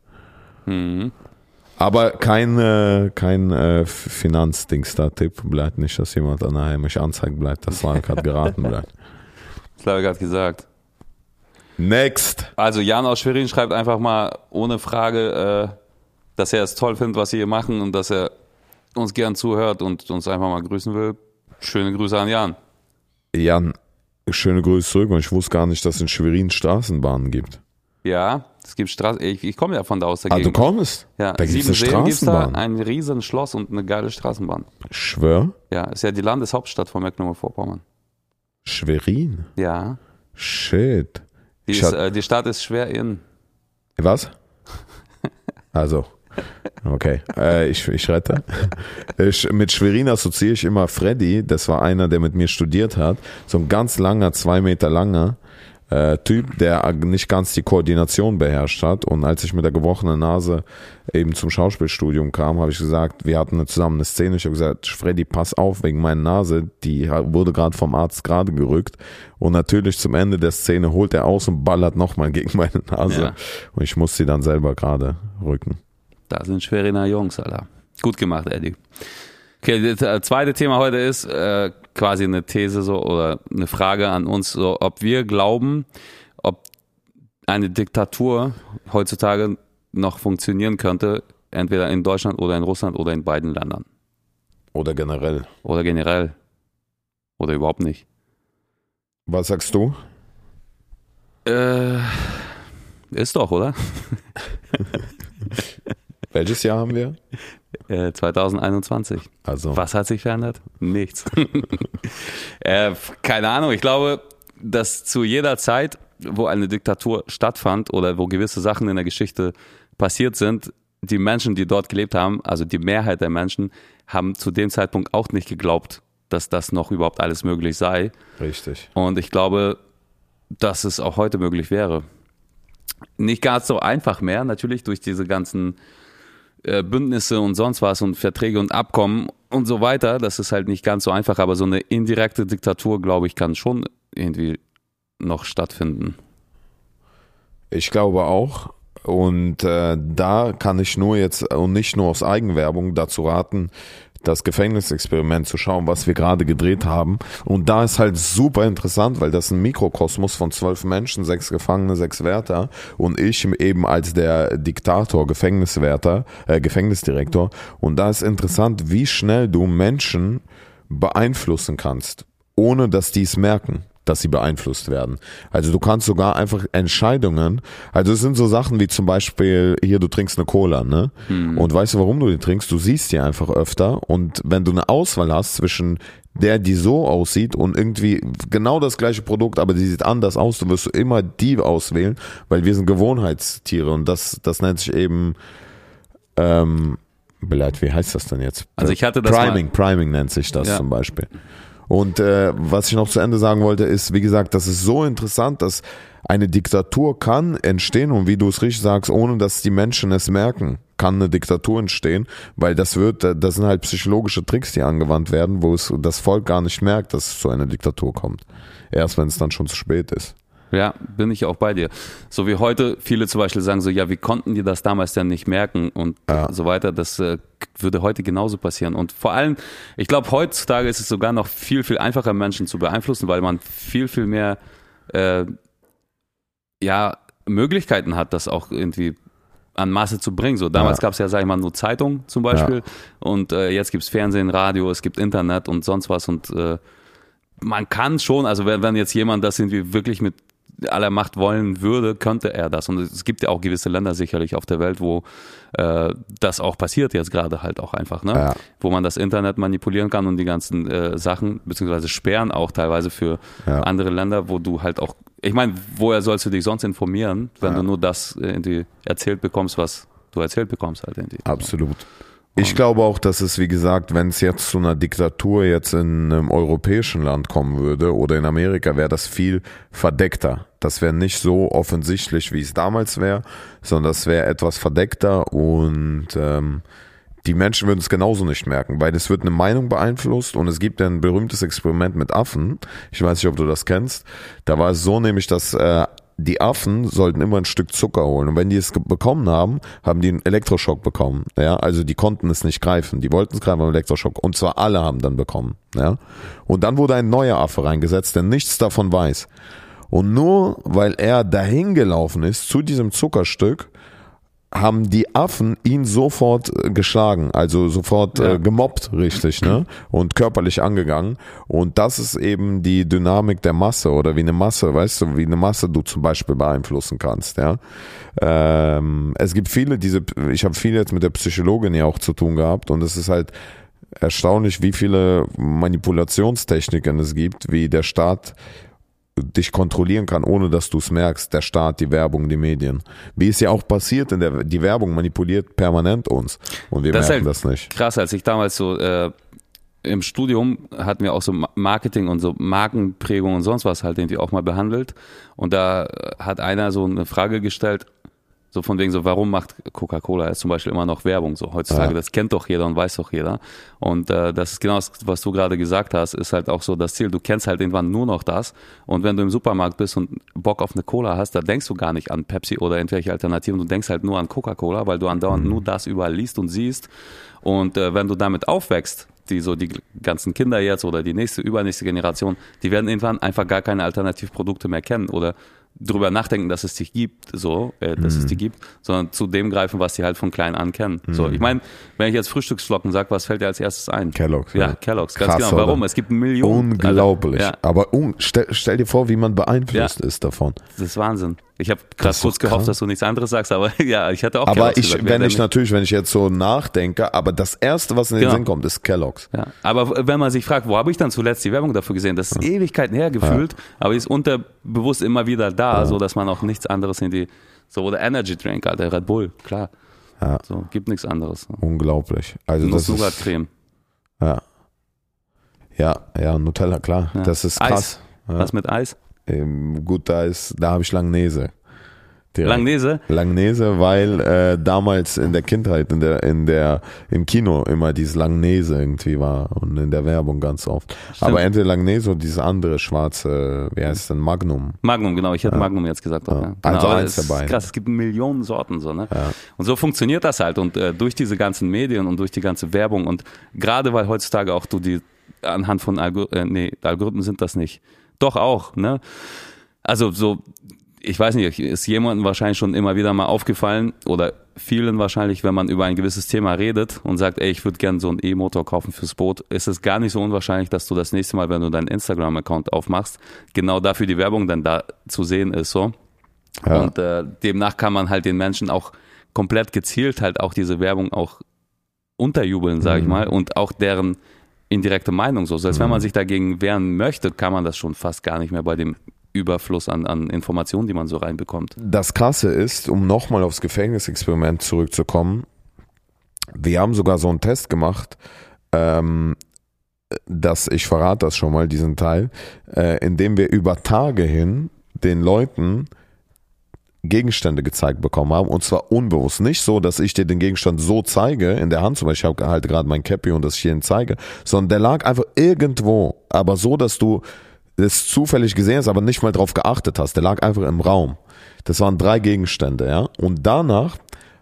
Hm. Aber kein, äh, kein äh, Finanzdings da Tipp bleibt nicht, dass jemand nachher mich anzeigt bleibt, dass Slavik hat geraten bleibt. [laughs] Das habe ich gerade gesagt. Next. Also Jan aus Schwerin schreibt einfach mal ohne Frage, äh, dass er es toll findet, was wir hier machen und dass er uns gern zuhört und uns einfach mal grüßen will. Schöne Grüße an Jan. Jan, schöne Grüße zurück und ich wusste gar nicht, dass es in Schwerin Straßenbahnen gibt. Ja, es gibt Straßen. Ich, ich komme ja von da aus der Ah, du Gegend. kommst? Ja, da gibt es eine gibt's da, Straßenbahn. ein riesen Schloss und eine geile Straßenbahn. Schwör? Ja, ist ja die Landeshauptstadt von Mecklenburg-Vorpommern. Schwerin? Ja, Shit. die, ist, äh, die Stadt ist schwer in. Was? Also, okay, äh, ich, ich rette. Ich, mit Schwerin assoziiere ich immer Freddy, das war einer, der mit mir studiert hat, so ein ganz langer, zwei Meter langer, äh, Typ, der nicht ganz die Koordination beherrscht hat. Und als ich mit der gebrochenen Nase eben zum Schauspielstudium kam, habe ich gesagt, wir hatten zusammen eine Szene. Ich habe gesagt, Freddy, pass auf wegen meiner Nase. Die wurde gerade vom Arzt gerade gerückt. Und natürlich zum Ende der Szene holt er aus und ballert nochmal gegen meine Nase. Ja. Und ich muss sie dann selber gerade rücken. Da sind Schweriner Jungs, Alter. Gut gemacht, Eddie. Okay, das zweite Thema heute ist äh, quasi eine These so oder eine Frage an uns, so, ob wir glauben, ob eine Diktatur heutzutage noch funktionieren könnte, entweder in Deutschland oder in Russland oder in beiden Ländern. Oder generell. Oder generell. Oder überhaupt nicht. Was sagst du? Äh, ist doch, oder? [laughs] Welches Jahr haben wir? 2021. Äh, also. Was hat sich verändert? Nichts. [laughs] äh, keine Ahnung. Ich glaube, dass zu jeder Zeit, wo eine Diktatur stattfand oder wo gewisse Sachen in der Geschichte passiert sind, die Menschen, die dort gelebt haben, also die Mehrheit der Menschen, haben zu dem Zeitpunkt auch nicht geglaubt, dass das noch überhaupt alles möglich sei. Richtig. Und ich glaube, dass es auch heute möglich wäre. Nicht ganz so einfach mehr, natürlich durch diese ganzen äh, Bündnisse und sonst was und Verträge und Abkommen und so weiter. Das ist halt nicht ganz so einfach, aber so eine indirekte Diktatur, glaube ich, kann schon irgendwie noch stattfinden. Ich glaube auch. Und äh, da kann ich nur jetzt und nicht nur aus Eigenwerbung dazu raten, das Gefängnisexperiment zu schauen, was wir gerade gedreht haben. Und da ist halt super interessant, weil das ein Mikrokosmos von zwölf Menschen, sechs Gefangene, sechs Wärter und ich eben als der Diktator, Gefängniswärter, äh, Gefängnisdirektor. Und da ist interessant, wie schnell du Menschen beeinflussen kannst, ohne dass die es merken dass sie beeinflusst werden. Also du kannst sogar einfach Entscheidungen, also es sind so Sachen wie zum Beispiel, hier du trinkst eine Cola, ne? Mhm. Und weißt du, warum du die trinkst? Du siehst die einfach öfter und wenn du eine Auswahl hast zwischen der, die so aussieht und irgendwie genau das gleiche Produkt, aber die sieht anders aus, du wirst immer die auswählen, weil wir sind Gewohnheitstiere und das, das nennt sich eben, ähm, Beleid, wie heißt das denn jetzt? Also ich hatte das Priming, Priming nennt sich das ja. zum Beispiel. Und äh, was ich noch zu Ende sagen wollte, ist, wie gesagt, das ist so interessant, dass eine Diktatur kann entstehen und wie du es richtig sagst, ohne dass die Menschen es merken, kann eine Diktatur entstehen, weil das wird, äh, das sind halt psychologische Tricks, die angewandt werden, wo es das Volk gar nicht merkt, dass es zu einer Diktatur kommt. Erst wenn es dann schon zu spät ist. Ja, bin ich auch bei dir. So wie heute viele zum Beispiel sagen so, ja, wie konnten die das damals denn nicht merken und ja. so weiter. Das äh, würde heute genauso passieren. Und vor allem, ich glaube, heutzutage ist es sogar noch viel, viel einfacher, Menschen zu beeinflussen, weil man viel, viel mehr äh, ja, Möglichkeiten hat, das auch irgendwie an Masse zu bringen. So damals ja. gab es ja, sag ich mal, nur Zeitung zum Beispiel ja. und äh, jetzt gibt's Fernsehen, Radio, es gibt Internet und sonst was und äh, man kann schon, also wenn, wenn jetzt jemand das irgendwie wirklich mit aller Macht wollen würde, könnte er das. Und es gibt ja auch gewisse Länder sicherlich auf der Welt, wo äh, das auch passiert jetzt gerade halt auch einfach, ne? Ja. Wo man das Internet manipulieren kann und die ganzen äh, Sachen, beziehungsweise sperren auch teilweise für ja. andere Länder, wo du halt auch, ich meine, woher sollst du dich sonst informieren, wenn ja. du nur das irgendwie erzählt bekommst, was du erzählt bekommst halt irgendwie. Absolut. Ich glaube auch, dass es, wie gesagt, wenn es jetzt zu einer Diktatur jetzt in einem europäischen Land kommen würde oder in Amerika, wäre das viel verdeckter. Das wäre nicht so offensichtlich, wie es damals wäre, sondern das wäre etwas verdeckter und ähm, die Menschen würden es genauso nicht merken, weil es wird eine Meinung beeinflusst und es gibt ein berühmtes Experiment mit Affen. Ich weiß nicht, ob du das kennst. Da war es so nämlich, dass äh, die Affen sollten immer ein Stück Zucker holen. Und wenn die es bekommen haben, haben die einen Elektroschock bekommen. Ja, also die konnten es nicht greifen. Die wollten es greifen, aber Elektroschock. Und zwar alle haben dann bekommen. Ja. Und dann wurde ein neuer Affe reingesetzt, der nichts davon weiß. Und nur weil er dahin gelaufen ist zu diesem Zuckerstück, haben die Affen ihn sofort äh, geschlagen, also sofort ja. äh, gemobbt, richtig, ne? Und körperlich angegangen. Und das ist eben die Dynamik der Masse oder wie eine Masse, weißt du, wie eine Masse du zum Beispiel beeinflussen kannst, ja. Ähm, es gibt viele, diese, ich habe viel jetzt mit der Psychologin ja auch zu tun gehabt und es ist halt erstaunlich, wie viele Manipulationstechniken es gibt, wie der Staat dich kontrollieren kann, ohne dass du es merkst, der Staat, die Werbung, die Medien. Wie es ja auch passiert, in der, die Werbung manipuliert permanent uns und wir das merken halt das nicht. Krass, als ich damals so äh, im Studium hatten wir auch so Marketing und so Markenprägung und sonst was halt irgendwie auch mal behandelt. Und da hat einer so eine Frage gestellt, so von wegen so, warum macht Coca-Cola jetzt zum Beispiel immer noch Werbung so heutzutage? Ja. Das kennt doch jeder und weiß doch jeder. Und äh, das ist genau das, was du gerade gesagt hast, ist halt auch so das Ziel. Du kennst halt irgendwann nur noch das. Und wenn du im Supermarkt bist und Bock auf eine Cola hast, da denkst du gar nicht an Pepsi oder irgendwelche Alternativen. Du denkst halt nur an Coca-Cola, weil du andauernd mhm. nur das überall liest und siehst. Und äh, wenn du damit aufwächst, die so die ganzen Kinder jetzt oder die nächste, übernächste Generation, die werden irgendwann einfach gar keine Alternativprodukte mehr kennen oder drüber nachdenken, dass es dich gibt, so, äh, dass mhm. es die gibt, sondern zu dem greifen, was sie halt von klein an kennen. Mhm. So, ich meine, wenn ich jetzt Frühstücksflocken sage, was fällt dir als erstes ein? Kellogg's. Ja, ja. Kellogg's, ganz Krass, genau. Warum? Oder? Es gibt Millionen. Unglaublich. Also, ja. Aber un stell, stell, dir vor, wie man beeinflusst ja. ist davon. Das ist Wahnsinn. Ich habe gerade kurz gehofft, dass du nichts anderes sagst, aber [laughs] ja, ich hatte auch. Aber ich, gesagt, wenn ich natürlich, wenn ich jetzt so nachdenke, aber das erste, was in den genau. Sinn kommt, ist Kellogg's. Ja, aber wenn man sich fragt, wo habe ich dann zuletzt die Werbung dafür gesehen? Das ist ja. Ewigkeiten her gefühlt, ja. aber ist unterbewusst immer wieder da, ja. so dass man auch nichts anderes in die so oder Energy Drink, Alter, Red Bull, klar. Ja. So gibt nichts anderes. Unglaublich. Also das ist Creme. Ja. Ja, ja, Nutella, klar. Das ist krass. Eis. Was mit Eis? Ähm, gut, da ist, da habe ich Langnese. Direkt. Langnese? Langnese, weil äh, damals in der Kindheit, in der, in der, im Kino immer dieses Langnese irgendwie war und in der Werbung ganz oft. Stimmt. Aber entweder Langnese oder dieses andere schwarze, wie heißt es denn, Magnum. Magnum, genau, ich hätte ja. Magnum jetzt gesagt. Auch, ja. Ja. Genau, also eins dabei. Krass, es gibt Millionen Sorten so, ne? Und so funktioniert das halt und äh, durch diese ganzen Medien und durch die ganze Werbung und gerade weil heutzutage auch du die anhand von Algor äh, nee, Algorithmen sind das nicht doch auch, ne? Also so, ich weiß nicht, ist jemandem wahrscheinlich schon immer wieder mal aufgefallen oder vielen wahrscheinlich, wenn man über ein gewisses Thema redet und sagt, ey, ich würde gerne so einen E-Motor kaufen fürs Boot, ist es gar nicht so unwahrscheinlich, dass du das nächste Mal, wenn du deinen Instagram-Account aufmachst, genau dafür die Werbung dann da zu sehen ist, so. Ja. Und äh, demnach kann man halt den Menschen auch komplett gezielt halt auch diese Werbung auch unterjubeln, sage ich mhm. mal, und auch deren indirekte Meinung so. Selbst mhm. wenn man mhm. sich dagegen wehren möchte, kann man das schon fast gar nicht mehr bei dem Überfluss an, an Informationen, die man so reinbekommt. Das Krasse ist, um nochmal aufs Gefängnisexperiment zurückzukommen, wir haben sogar so einen Test gemacht, ähm, dass ich verrate das schon mal, diesen Teil, äh, indem wir über Tage hin den Leuten Gegenstände gezeigt bekommen haben und zwar unbewusst. Nicht so, dass ich dir den Gegenstand so zeige, in der Hand zum Beispiel, ich halte gerade mein Cappy und dass ich ihn zeige, sondern der lag einfach irgendwo, aber so, dass du es zufällig gesehen hast, aber nicht mal drauf geachtet hast. Der lag einfach im Raum. Das waren drei Gegenstände, ja. Und danach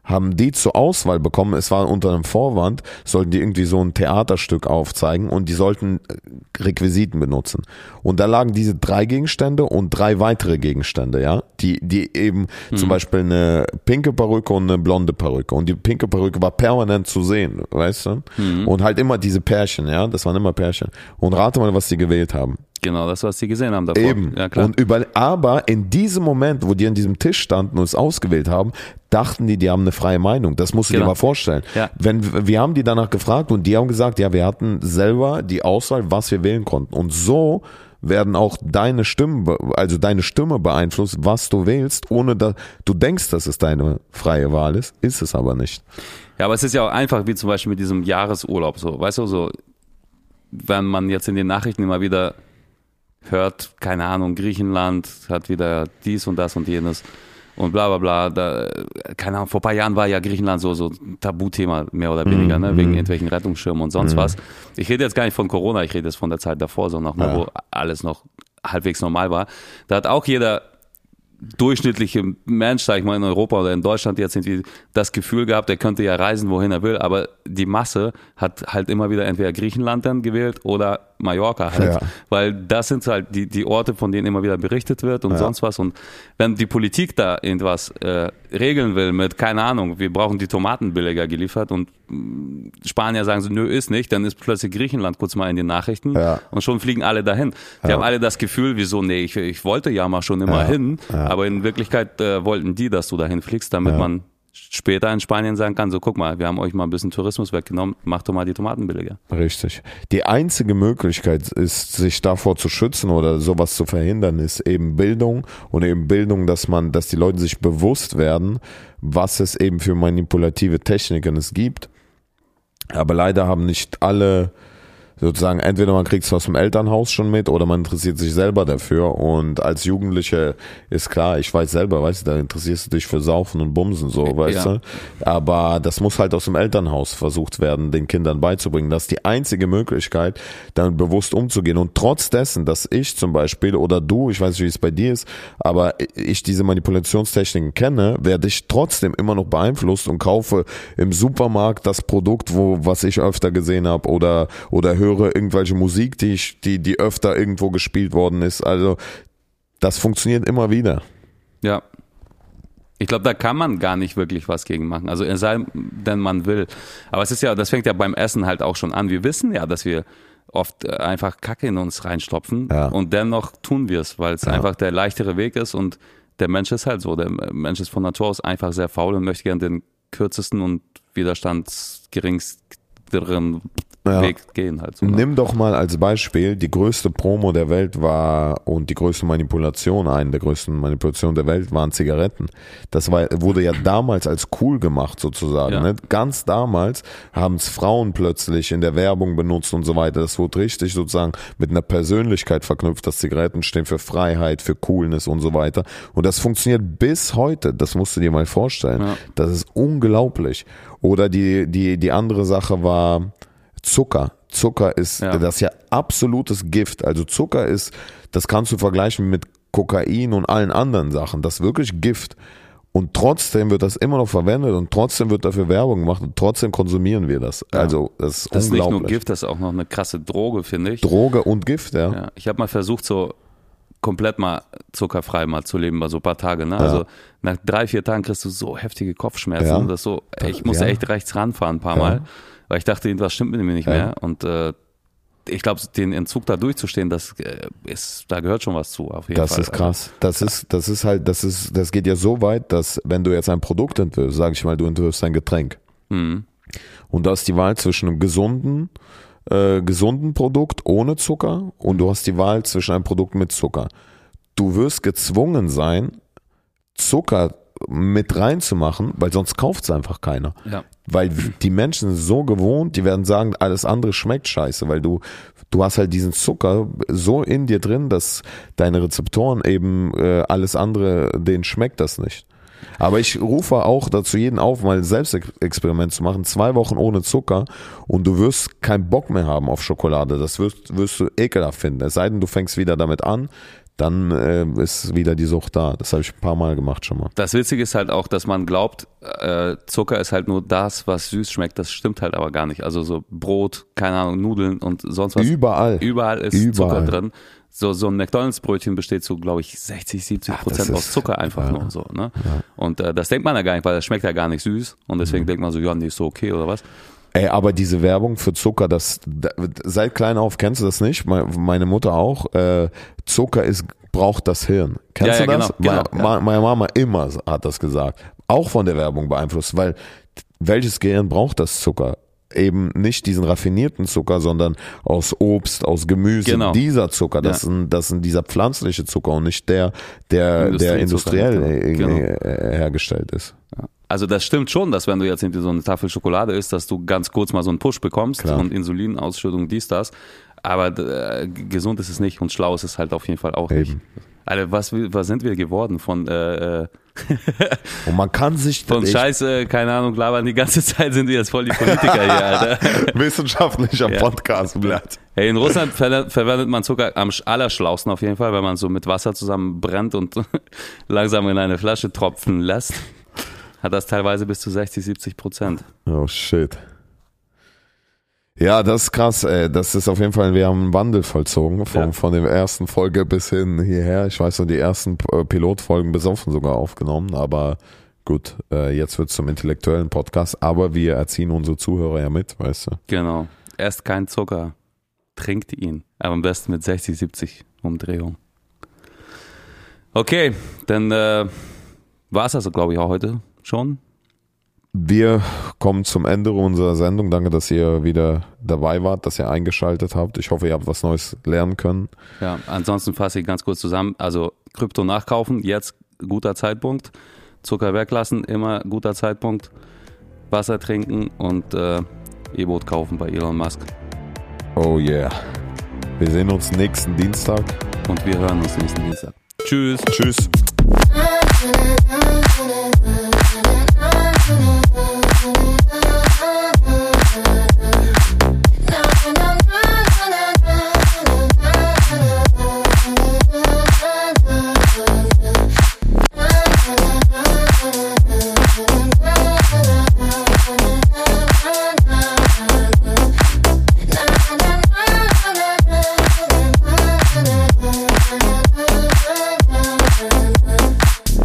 haben die zur Auswahl bekommen, es war unter einem Vorwand, sollten die irgendwie so ein Theaterstück aufzeigen und die sollten äh, Requisiten benutzen. Und da lagen diese drei Gegenstände und drei weitere Gegenstände, ja, die, die eben mhm. zum Beispiel eine pinke Perücke und eine blonde Perücke. Und die pinke Perücke war permanent zu sehen, weißt du? Mhm. Und halt immer diese Pärchen, ja, das waren immer Pärchen. Und rate mal, was die gewählt haben. Genau, das, was sie gesehen haben davor. Eben. Ja, klar. Und über, aber in diesem Moment, wo die an diesem Tisch standen und es ausgewählt haben, dachten die, die haben eine freie Meinung. Das musst du genau. dir mal vorstellen. Ja. Wenn, wir haben die danach gefragt und die haben gesagt, ja, wir hatten selber die Auswahl, was wir wählen konnten. Und so werden auch deine Stimmen, also deine Stimme beeinflusst, was du wählst, ohne dass du denkst, dass es deine freie Wahl ist, ist es aber nicht. Ja, aber es ist ja auch einfach, wie zum Beispiel mit diesem Jahresurlaub, so, weißt du, so, wenn man jetzt in den Nachrichten immer wieder hört, keine Ahnung, Griechenland hat wieder dies und das und jenes und bla bla bla. Da, keine Ahnung, vor ein paar Jahren war ja Griechenland so, so ein Tabuthema, mehr oder weniger, ne? wegen mhm. irgendwelchen Rettungsschirmen und sonst mhm. was. Ich rede jetzt gar nicht von Corona, ich rede jetzt von der Zeit davor, so noch, ne, ja. wo alles noch halbwegs normal war. Da hat auch jeder durchschnittliche Mensch, sag ich mal, in Europa oder in Deutschland jetzt irgendwie das Gefühl gehabt, er könnte ja reisen, wohin er will, aber die Masse hat halt immer wieder entweder Griechenland dann gewählt oder Mallorca halt, ja. weil das sind halt die, die Orte, von denen immer wieder berichtet wird und ja. sonst was und wenn die Politik da irgendwas äh, regeln will mit, keine Ahnung, wir brauchen die Tomaten billiger geliefert und mm, Spanier sagen so, nö, ist nicht, dann ist plötzlich Griechenland kurz mal in den Nachrichten ja. und schon fliegen alle dahin. Die haben alle das Gefühl, wieso, nee, ich, ich wollte ja mal schon immer hin, aber in Wirklichkeit äh, wollten die, dass du dahin fliegst, damit man später in Spanien sagen kann, so guck mal, wir haben euch mal ein bisschen Tourismus weggenommen, macht doch mal die Tomaten billiger. Richtig. Die einzige Möglichkeit ist, sich davor zu schützen oder sowas zu verhindern, ist eben Bildung und eben Bildung, dass man, dass die Leute sich bewusst werden, was es eben für manipulative Techniken es gibt. Aber leider haben nicht alle sozusagen entweder man kriegt es aus dem Elternhaus schon mit oder man interessiert sich selber dafür. Und als Jugendliche ist klar, ich weiß selber, weißt du, da interessierst du dich für Saufen und Bumsen so, weißt Ja. du. Aber das muss halt aus dem Elternhaus versucht werden, den Kindern beizubringen. Das ist die einzige Möglichkeit, damit bewusst umzugehen. Und trotz dessen, dass ich zum Beispiel oder du, ich weiß nicht, wie es bei dir ist, aber ich diese Manipulationstechniken kenne, werde ich trotzdem immer noch beeinflusst und kaufe im Supermarkt das Produkt, wo was ich öfter gesehen habe oder oder höre irgendwelche Musik, die ich die die öfter irgendwo gespielt worden ist. Also das funktioniert immer wieder. Ja. Ich glaube, da kann man gar nicht wirklich was gegen machen. Also es sei denn, man will. Aber es ist ja, das fängt ja beim Essen halt auch schon an. Wir wissen ja, dass wir oft äh, einfach Kacke in uns reinstopfen Ja. und dennoch tun wir es, weil es einfach der leichtere Weg ist und der Mensch ist halt so. Der Mensch ist von Natur aus einfach sehr faul und möchte gerne den kürzesten und widerstandsgeringsteren Ja. Weg gehen halt. So, ne? Nimm doch mal als Beispiel, die größte Promo der Welt war und die größte Manipulation, eine der größten Manipulationen der Welt waren Zigaretten. Das war, wurde ja damals als cool gemacht sozusagen. Ja. Ne? Ganz damals haben es Frauen plötzlich in der Werbung benutzt und so weiter. Das wurde richtig sozusagen mit einer Persönlichkeit verknüpft, dass Zigaretten stehen für Freiheit, für Coolness und so weiter. Und das funktioniert bis heute. Das musst du dir mal vorstellen. Ja. Das ist unglaublich. Oder die, die, die andere Sache war Zucker. Zucker ist, Ja. das ist ja absolutes Gift. Also Zucker ist, das kannst du vergleichen mit Kokain und allen anderen Sachen. Das ist wirklich Gift. Und trotzdem wird das immer noch verwendet und trotzdem wird dafür Werbung gemacht und trotzdem konsumieren wir das. Ja. Also das ist Das ist nicht unglaublich. nur Gift, das ist auch noch eine krasse Droge, finde ich. Droge und Gift, ja. Ja, ich habe mal versucht, so komplett mal zuckerfrei mal zu leben, mal so ein paar Tage. Ne? Also nach drei, vier Tagen kriegst du so heftige Kopfschmerzen. Ja. Das so, ich musste Ja. echt rechts ranfahren ein paar Ja. Mal, weil ich dachte, irgendwas stimmt mit mir nicht Ja. mehr. Und äh, ich glaube, den Entzug da durchzustehen, das äh, ist, da gehört schon was zu, auf jeden Das Fall. ist krass. Das ist, das ist halt, das ist, das geht ja so weit, dass wenn du jetzt ein Produkt entwirfst, sag ich mal, du entwirfst ein Getränk. Mhm. Und da ist die Wahl zwischen einem gesunden, äh, gesunden Produkt ohne Zucker und du hast die Wahl zwischen einem Produkt mit Zucker. Du wirst gezwungen sein, Zucker mit reinzumachen, weil sonst kauft es einfach keiner. Ja. Weil die Menschen sind so gewohnt, die werden sagen, alles andere schmeckt scheiße, weil du, du hast halt diesen Zucker so in dir drin, dass deine Rezeptoren eben äh, alles andere, denen schmeckt das nicht. Aber ich rufe auch dazu jeden auf, mal ein Selbstexperiment zu machen, zwei Wochen ohne Zucker und du wirst keinen Bock mehr haben auf Schokolade. Das wirst, wirst du ekelhaft finden. Es sei denn, du fängst wieder damit an, dann äh, ist wieder die Sucht da. Das habe ich ein paar Mal gemacht schon mal. Das Witzige ist halt auch, dass man glaubt, äh, Zucker ist halt nur das, was süß schmeckt. Das stimmt halt aber gar nicht. Also so Brot, keine Ahnung, Nudeln und sonst was. Überall. Überall ist Überall. Zucker drin. So, so ein McDonalds-Brötchen besteht so, glaube ich, 60, 70 Ach, Prozent aus Zucker einfach ja. nur so. Ne? Und äh, das denkt man ja gar nicht, weil das schmeckt ja gar nicht süß. Und deswegen Mhm. denkt man so, ja, nee, ist so okay oder was. Ey, aber diese Werbung für Zucker, das da, seit klein auf kennst du das nicht? Me- Meine Mutter auch. Äh, Zucker ist braucht das Hirn. Kennst Ja, du ja, das? genau, genau, ma- Meine Mama immer hat das gesagt. Auch von der Werbung beeinflusst, weil welches Gehirn braucht das Zucker? Eben nicht diesen raffinierten Zucker, sondern aus Obst, aus Gemüse, Genau. dieser Zucker, das, Ja. sind, das sind dieser pflanzliche Zucker und nicht der, der, der Industriezucker, industriell äh, genau. äh, hergestellt ist. Also das stimmt schon, dass wenn du jetzt irgendwie so eine Tafel Schokolade isst, dass du ganz kurz mal so einen Push bekommst Klar. und Insulinausschüttung, dies, das. Aber äh, gesund ist es nicht und schlau ist es halt auf jeden Fall auch nicht. Eben. Alter, was, was sind wir geworden von äh, äh, [laughs] Und man kann sich von Scheiße, keine Ahnung, labern die ganze [laughs] Zeit sind wir jetzt voll die Politiker hier, Alter. [laughs] wissenschaftlicher Ja. Podcast bleibt. Hey, in Russland ver verwendet man Zucker am sch- allerschlausten auf jeden Fall, weil man so mit Wasser zusammen brennt und langsam in eine Flasche tropfen lässt. Hat das teilweise bis zu 60, 70 Prozent. Oh shit. Ja, das ist krass, ey. Das ist auf jeden Fall, wir haben einen Wandel vollzogen von, Ja. von der ersten Folge bis hin hierher. Ich weiß noch, die ersten äh, Pilotfolgen besoffen sogar aufgenommen, aber gut, äh, jetzt wird's zum intellektuellen Podcast, aber wir erziehen unsere Zuhörer ja mit, weißt du. Genau. Esst keinen Zucker. Trinkt ihn. Aber am besten mit 60, 70 Umdrehungen. Okay, dann äh, war es das, glaube ich, auch heute schon. Wir kommen zum Ende unserer Sendung. Danke, dass ihr wieder dabei wart, dass ihr eingeschaltet habt. Ich hoffe, ihr habt was Neues lernen können. Ja, ansonsten fasse ich ganz kurz zusammen. Also Krypto nachkaufen, jetzt guter Zeitpunkt. Zucker weglassen, immer guter Zeitpunkt. Wasser trinken und äh, E-Boot kaufen bei Elon Musk. Oh yeah. Wir sehen uns nächsten Dienstag. Und wir hören uns nächsten Dienstag. Tschüss. Tschüss.